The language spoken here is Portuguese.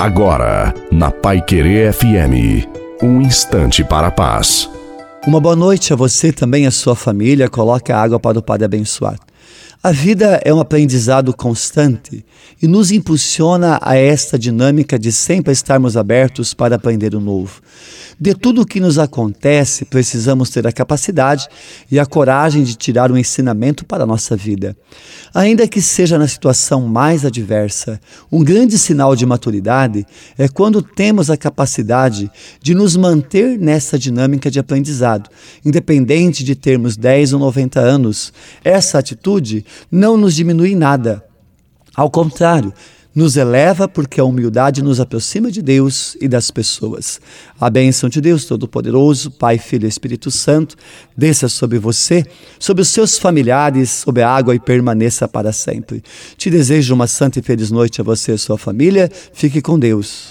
Agora, na Pai Querer FM, um instante para a paz. Uma boa noite a você também, a sua família. Coloque a água para o Padre abençoar. A vida é um aprendizado constante e nos impulsiona a esta dinâmica de sempre estarmos abertos para aprender o novo. De tudo o que nos acontece, precisamos ter a capacidade e a coragem de tirar um ensinamento para a nossa vida. Ainda que seja na situação mais adversa, um grande sinal de maturidade é quando temos a capacidade de nos manter nessa dinâmica de aprendizado, independente de termos 10 ou 90 anos. Essa atitude não nos diminui nada. Ao contrário, nos eleva porque a humildade nos aproxima de Deus e das pessoas. A bênção de Deus Todo-Poderoso, Pai, Filho e Espírito Santo, desça sobre você, sobre os seus familiares, sobre a água e permaneça para sempre. Te desejo uma santa e feliz noite a você e a sua família. Fique com Deus.